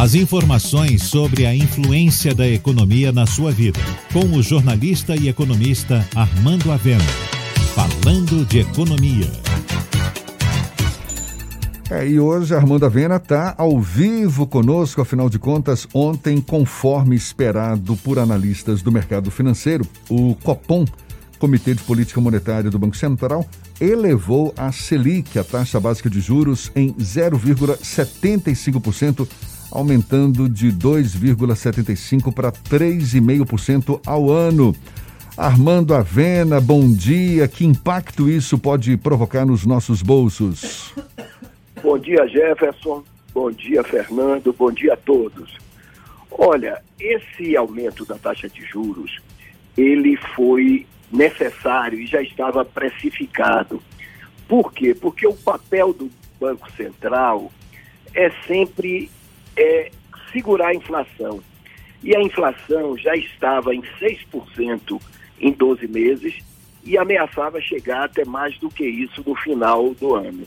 As informações sobre a influência da economia na sua vida, com o jornalista e economista Armando Avena. Falando de economia. É, e hoje Armando Avena está ao vivo conosco, afinal de contas, ontem, conforme esperado por analistas do mercado financeiro, o Copom, Comitê de Política Monetária do Banco Central, elevou a Selic, a taxa básica de juros, em 0,75% aumentando de 2,75% para 3,5% ao ano. Armando Avena, bom dia. Que impacto isso pode provocar nos nossos bolsos? Bom dia, Jefferson. Bom dia, Fernando. Bom dia a todos. Olha, esse aumento da taxa de juros, ele foi necessário e já estava precificado. Por quê? Porque o papel do Banco Central é sempre é segurar a inflação. E a inflação já estava em 6% em 12 meses e ameaçava chegar até mais do que isso no final do ano.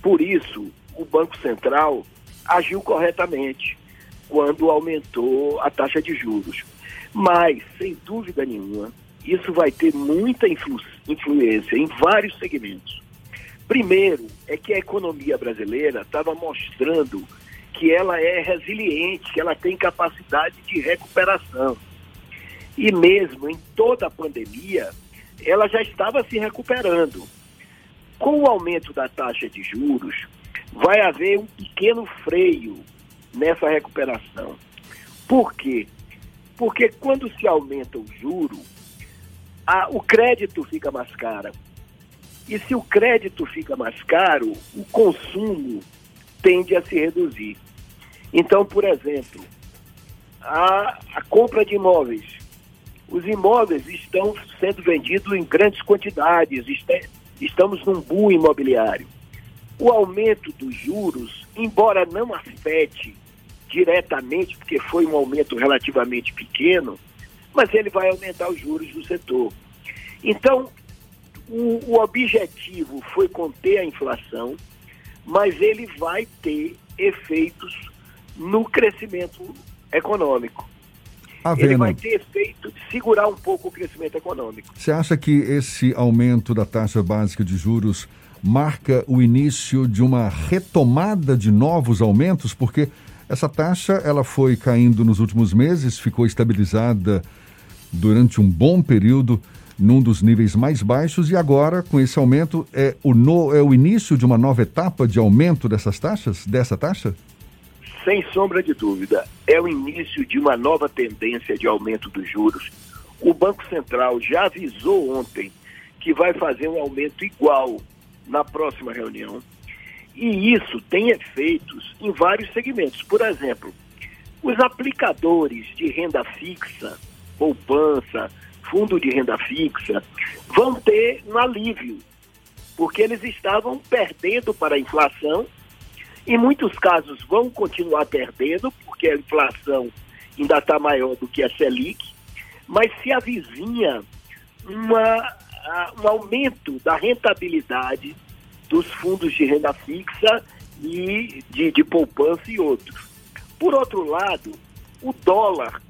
Por isso, o Banco Central agiu corretamente quando aumentou a taxa de juros. Mas, sem dúvida nenhuma, isso vai ter muita influ influência em vários segmentos. Primeiro, é que a economia brasileira estava mostrando que ela é resiliente, que ela tem capacidade de recuperação. E mesmo em toda a pandemia, ela já estava se recuperando. Com o aumento da taxa de juros, vai haver um pequeno freio nessa recuperação. Por quê? Porque quando se aumenta o juro, a, o crédito fica mais caro. E se o crédito fica mais caro, o consumo tende a se reduzir. Então, por exemplo, a, a compra de imóveis. Os imóveis estão sendo vendidos em grandes quantidades, estamos num boom imobiliário. O aumento dos juros, embora não afete diretamente, porque foi um aumento relativamente pequeno, mas ele vai aumentar os juros do setor. Então, o, o objetivo foi conter a inflação, mas ele vai ter efeitos no crescimento econômico. Avena. Ele vai ter efeito de segurar um pouco o crescimento econômico. Você acha que esse aumento da taxa básica de juros marca o início de uma retomada de novos aumentos? Porque essa taxa ela foi caindo nos últimos meses, ficou estabilizada durante um bom período num dos níveis mais baixos e agora, com esse aumento, é o, no, é o início de uma nova etapa de aumento dessas taxas, dessa taxa? Sem sombra de dúvida, é o início de uma nova tendência de aumento dos juros. O Banco Central já avisou ontem que vai fazer um aumento igual na próxima reunião. E isso tem efeitos em vários segmentos. Por exemplo, os aplicadores de renda fixa, poupança, fundo de renda fixa, vão ter um alívio, porque eles estavam perdendo para a inflação. Em muitos casos vão continuar perdendo, porque a inflação ainda está maior do que a Selic, mas se avizinha uma, um aumento da rentabilidade dos fundos de renda fixa e de, de poupança e outros. Por outro lado, o dólar,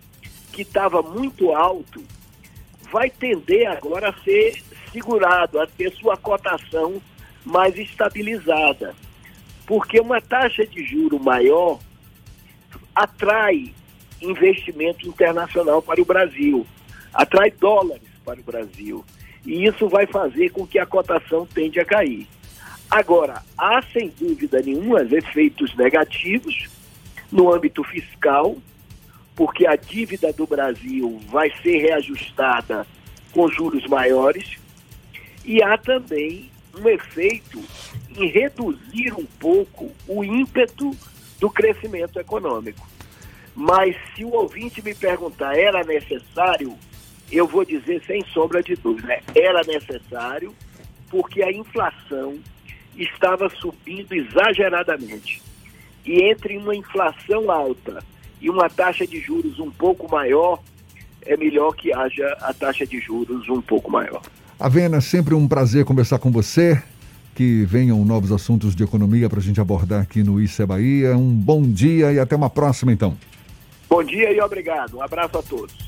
que estava muito alto, vai tender agora a ser segurado, a ter sua cotação mais estabilizada. Porque uma taxa de juro maior atrai investimento internacional para o Brasil, atrai dólares para o Brasil. E isso vai fazer com que a cotação tende a cair. Agora, há sem dúvida nenhuma efeitos negativos no âmbito fiscal, porque a dívida do Brasil vai ser reajustada com juros maiores, e há também um efeito em reduzir um pouco o ímpeto do crescimento econômico. Mas se o ouvinte me perguntar, era necessário? Eu vou dizer sem sombra de dúvida, era necessário, porque a inflação estava subindo exageradamente. E entre uma inflação alta e uma taxa de juros um pouco maior, é melhor que haja a taxa de juros um pouco maior. Avena, sempre um prazer conversar com você. Que venham novos assuntos de economia para a gente abordar aqui no Isso Bahia. Um bom dia e até uma próxima, então. Bom dia e obrigado. Um abraço a todos.